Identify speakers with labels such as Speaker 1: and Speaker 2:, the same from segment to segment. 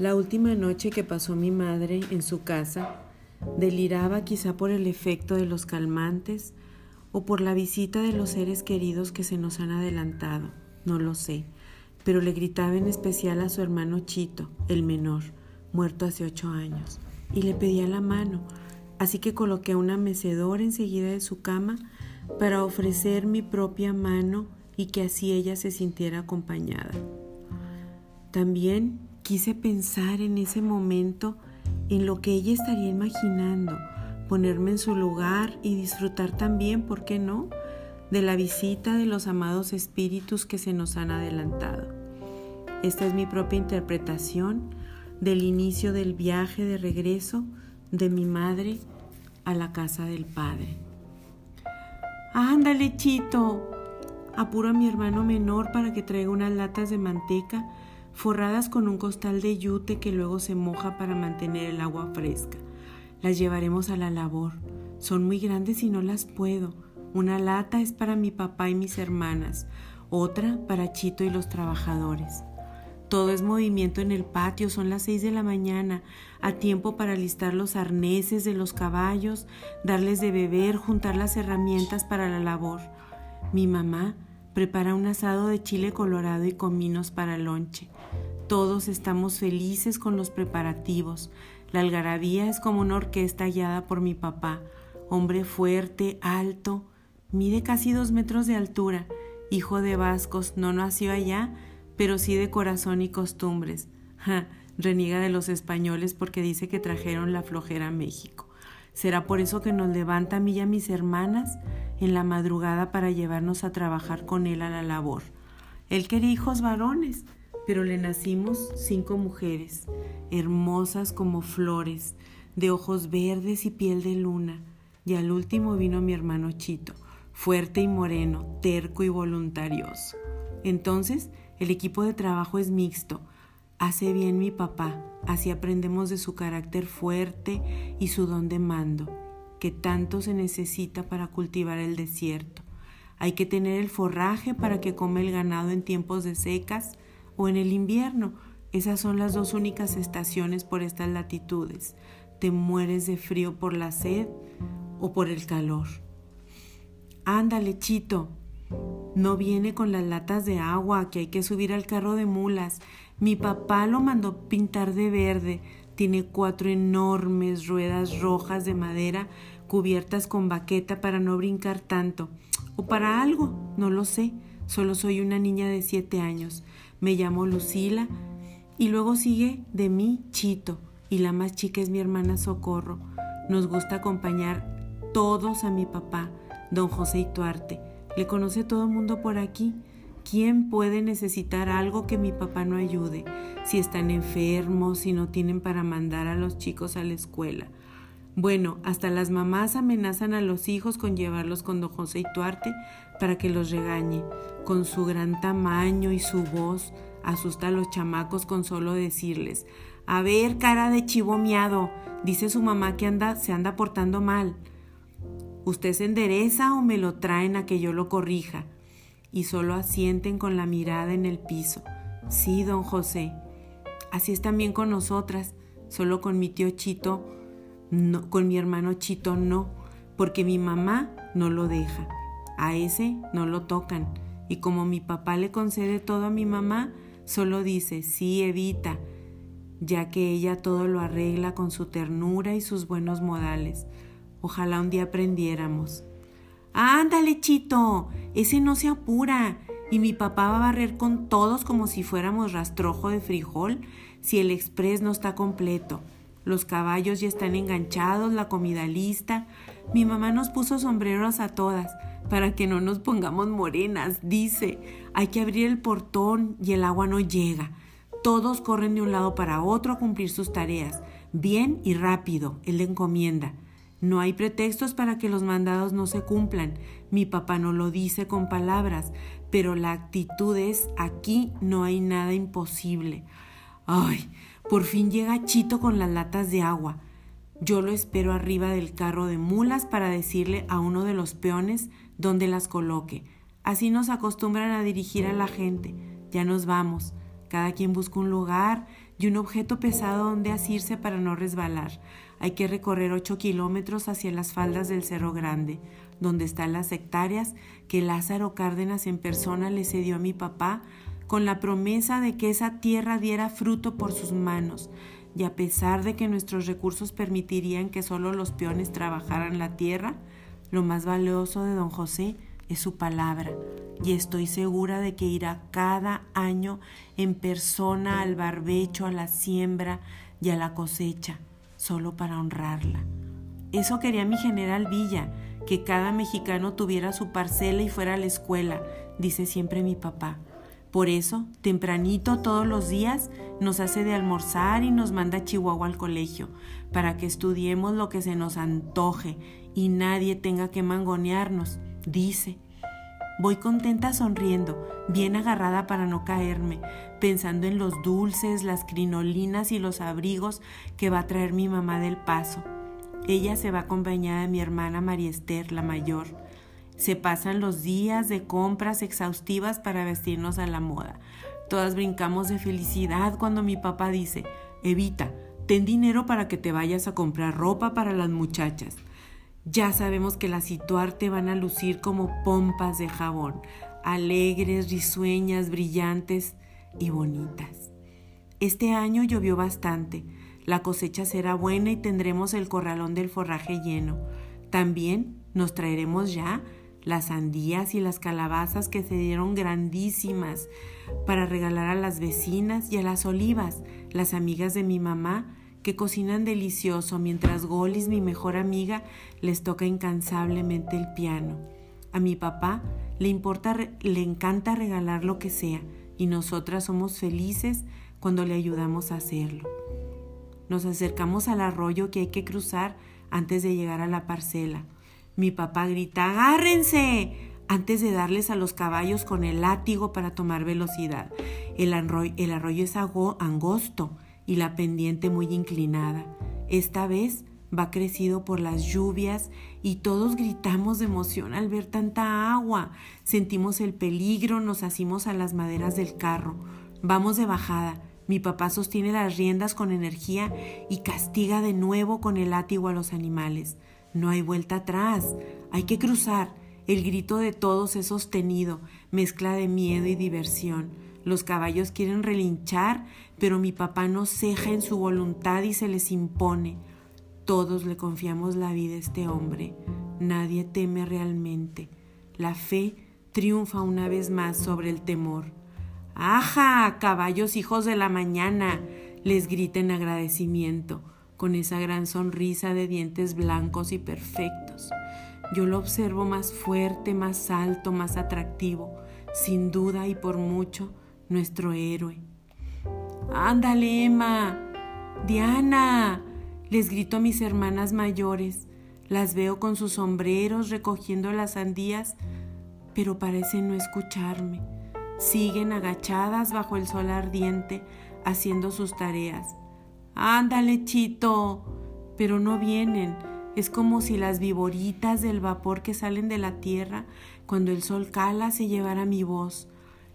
Speaker 1: La última noche que pasó mi madre en su casa, deliraba quizá por el efecto de los calmantes o por la visita de los seres queridos que se nos han adelantado, no lo sé, pero le gritaba en especial a su hermano Chito, el menor, muerto hace ocho años, y le pedía la mano, así que coloqué una mecedora enseguida de su cama para ofrecer mi propia mano y que así ella se sintiera acompañada. También quise pensar en ese momento en lo que ella estaría imaginando, ponerme en su lugar y disfrutar también, ¿por qué no?, de la visita de los amados espíritus que se nos han adelantado. Esta es mi propia interpretación del inicio del viaje de regreso de mi madre a la casa del Padre. Ándale, Chito. Apuro a mi hermano menor para que traiga unas latas de manteca forradas con un costal de yute que luego se moja para mantener el agua fresca. Las llevaremos a la labor. Son muy grandes y no las puedo. Una lata es para mi papá y mis hermanas, otra para Chito y los trabajadores. Todo es movimiento en el patio, son las seis de la mañana, a tiempo para listar los arneses de los caballos, darles de beber, juntar las herramientas para la labor. Mi mamá prepara un asado de chile colorado y cominos para lonche. Todos estamos felices con los preparativos. La algarabía es como una orquesta guiada por mi papá, hombre fuerte, alto, mide casi dos metros de altura, hijo de vascos, no nació allá, pero sí de corazón y costumbres. reniega de los españoles porque dice que trajeron la flojera a México. ¿Será por eso que nos levanta a mí y a mis hermanas en la madrugada para llevarnos a trabajar con él a la labor? Él quería hijos varones, pero le nacimos cinco mujeres, hermosas como flores, de ojos verdes y piel de luna. Y al último vino mi hermano Chito, fuerte y moreno, terco y voluntarioso. Entonces, el equipo de trabajo es mixto. Hace bien mi papá, así aprendemos de su carácter fuerte y su don de mando, que tanto se necesita para cultivar el desierto. Hay que tener el forraje para que come el ganado en tiempos de secas o en el invierno. Esas son las dos únicas estaciones por estas latitudes. Te mueres de frío por la sed o por el calor. Ándale, Chito. No viene con las latas de agua que hay que subir al carro de mulas. Mi papá lo mandó pintar de verde. Tiene cuatro enormes ruedas rojas de madera cubiertas con baqueta para no brincar tanto. O para algo, no lo sé. Solo soy una niña de siete años. Me llamo Lucila y luego sigue de mí Chito y la más chica es mi hermana Socorro. Nos gusta acompañar todos a mi papá, don José Ituarte. Le conoce todo el mundo por aquí. ¿Quién puede necesitar algo que mi papá no ayude? Si están enfermos, si no tienen para mandar a los chicos a la escuela. Bueno, hasta las mamás amenazan a los hijos con llevarlos con don José Ituarte para que los regañe. Con su gran tamaño y su voz, asusta a los chamacos con solo decirles, a ver, cara de chivo miado, dice su mamá que anda, se anda portando mal. Usted se endereza o me lo traen a que yo lo corrija. Y solo asienten con la mirada en el piso. Sí, don José. Así es también con nosotras, solo con mi tío Chito, con mi hermano Chito no, porque mi mamá no lo deja. A ese no lo tocan. Y como mi papá le concede todo a mi mamá, solo dice, sí, Evita, ya que ella todo lo arregla con su ternura y sus buenos modales. Ojalá un día aprendiéramos. Ándale, Chito, ese no se apura. Y mi papá va a barrer con todos como si fuéramos rastrojo de frijol si el express no está completo. Los caballos ya están enganchados, la comida lista. Mi mamá nos puso sombreros a todas para que no nos pongamos morenas. Dice, hay que abrir el portón y el agua no llega. Todos corren de un lado para otro a cumplir sus tareas. Bien y rápido, él le encomienda. No hay pretextos para que los mandados no se cumplan. Mi papá no lo dice con palabras, pero la actitud es aquí no hay nada imposible. Ay, por fin llega Chito con las latas de agua. Yo lo espero arriba del carro de mulas para decirle a uno de los peones dónde las coloque. Así nos acostumbran a dirigir a la gente. Ya nos vamos. Cada quien busca un lugar, y un objeto pesado donde asirse para no resbalar. Hay que recorrer ocho kilómetros hacia las faldas del Cerro Grande, donde están las hectáreas que Lázaro Cárdenas en persona le cedió a mi papá con la promesa de que esa tierra diera fruto por sus manos, y a pesar de que nuestros recursos permitirían que solo los peones trabajaran la tierra, lo más valioso de don José es su palabra, y estoy segura de que irá cada año en persona al barbecho, a la siembra y a la cosecha, solo para honrarla. Eso quería mi general Villa, que cada mexicano tuviera su parcela y fuera a la escuela, dice siempre mi papá. Por eso, tempranito todos los días nos hace de almorzar y nos manda a Chihuahua al colegio, para que estudiemos lo que se nos antoje y nadie tenga que mangonearnos, dice. Voy contenta sonriendo, bien agarrada para no caerme, pensando en los dulces, las crinolinas y los abrigos que va a traer mi mamá del paso. Ella se va acompañada de mi hermana María Esther, la mayor. Se pasan los días de compras exhaustivas para vestirnos a la moda. Todas brincamos de felicidad cuando mi papá dice, Evita, ten dinero para que te vayas a comprar ropa para las muchachas. Ya sabemos que las situarte van a lucir como pompas de jabón, alegres, risueñas, brillantes y bonitas. Este año llovió bastante. La cosecha será buena y tendremos el corralón del forraje lleno. También nos traeremos ya las sandías y las calabazas que se dieron grandísimas para regalar a las vecinas y a las olivas, las amigas de mi mamá, que cocinan delicioso mientras Golis, mi mejor amiga, les toca incansablemente el piano. A mi papá le, importa, le encanta regalar lo que sea y nosotras somos felices cuando le ayudamos a hacerlo. Nos acercamos al arroyo que hay que cruzar antes de llegar a la parcela. Mi papá grita, agárrense, antes de darles a los caballos con el látigo para tomar velocidad. El arroyo, el arroyo es angosto y la pendiente muy inclinada. Esta vez va crecido por las lluvias y todos gritamos de emoción al ver tanta agua. Sentimos el peligro, nos asimos a las maderas del carro. Vamos de bajada. Mi papá sostiene las riendas con energía y castiga de nuevo con el látigo a los animales. No hay vuelta atrás, hay que cruzar. El grito de todos es sostenido, mezcla de miedo y diversión. Los caballos quieren relinchar, pero mi papá no ceja en su voluntad y se les impone. Todos le confiamos la vida a este hombre. Nadie teme realmente. La fe triunfa una vez más sobre el temor. ¡Aja! Caballos hijos de la mañana. les grita en agradecimiento con esa gran sonrisa de dientes blancos y perfectos. Yo lo observo más fuerte, más alto, más atractivo, sin duda y por mucho, nuestro héroe. Ándale, Emma. Diana. Les grito a mis hermanas mayores. Las veo con sus sombreros recogiendo las sandías, pero parecen no escucharme. Siguen agachadas bajo el sol ardiente, haciendo sus tareas. Ándale, chito. Pero no vienen. Es como si las viboritas del vapor que salen de la tierra cuando el sol cala se llevara mi voz,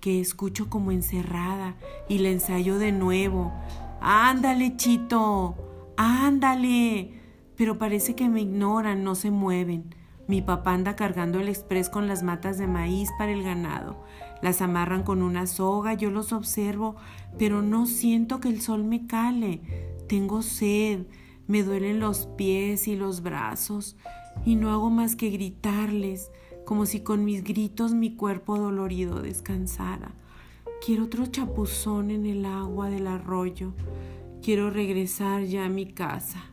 Speaker 1: que escucho como encerrada y la ensayo de nuevo. Ándale, chito. Ándale. Pero parece que me ignoran, no se mueven. Mi papá anda cargando el express con las matas de maíz para el ganado. Las amarran con una soga, yo los observo, pero no siento que el sol me cale. Tengo sed, me duelen los pies y los brazos, y no hago más que gritarles, como si con mis gritos mi cuerpo dolorido descansara. Quiero otro chapuzón en el agua del arroyo. Quiero regresar ya a mi casa.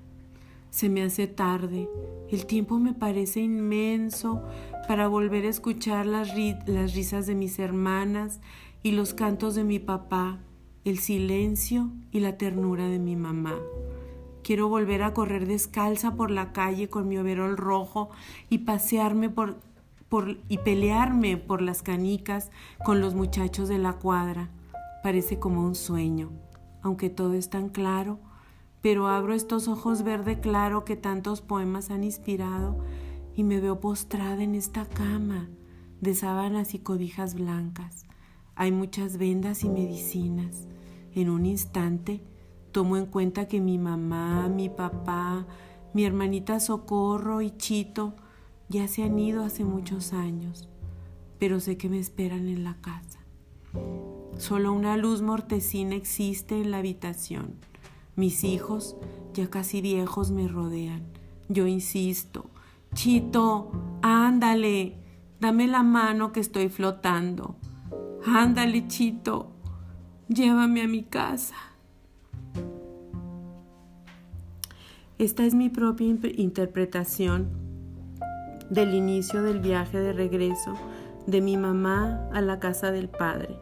Speaker 1: Se me hace tarde. El tiempo me parece inmenso para volver a escuchar las, las risas de mis hermanas y los cantos de mi papá, el silencio y la ternura de mi mamá. Quiero volver a correr descalza por la calle con mi overol rojo y pasearme por, y pelearme por las canicas con los muchachos de la cuadra. Parece como un sueño, aunque todo es tan claro pero abro estos ojos verde claro que tantos poemas han inspirado y me veo postrada en esta cama de sábanas y cobijas blancas. Hay muchas vendas y medicinas. En un instante Tomo en cuenta que mi mamá, mi papá, mi hermanita Socorro y Chito ya se han ido hace muchos años, pero sé que me esperan en la casa. Solo una luz mortecina existe en la habitación. Mis hijos, ya casi viejos, me rodean. Yo insisto, Chito, ándale, dame la mano que estoy flotando. Ándale, Chito, llévame a mi casa. Esta es mi propia interpretación del inicio del viaje de regreso de mi mamá a la casa del padre.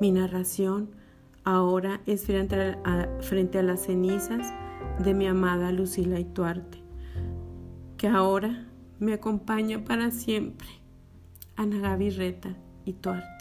Speaker 1: Mi narración ahora es frente a, frente a las cenizas de mi amada Lucila Ituarte, que ahora me acompaña para siempre. Ana Gaby Reta Ituarte.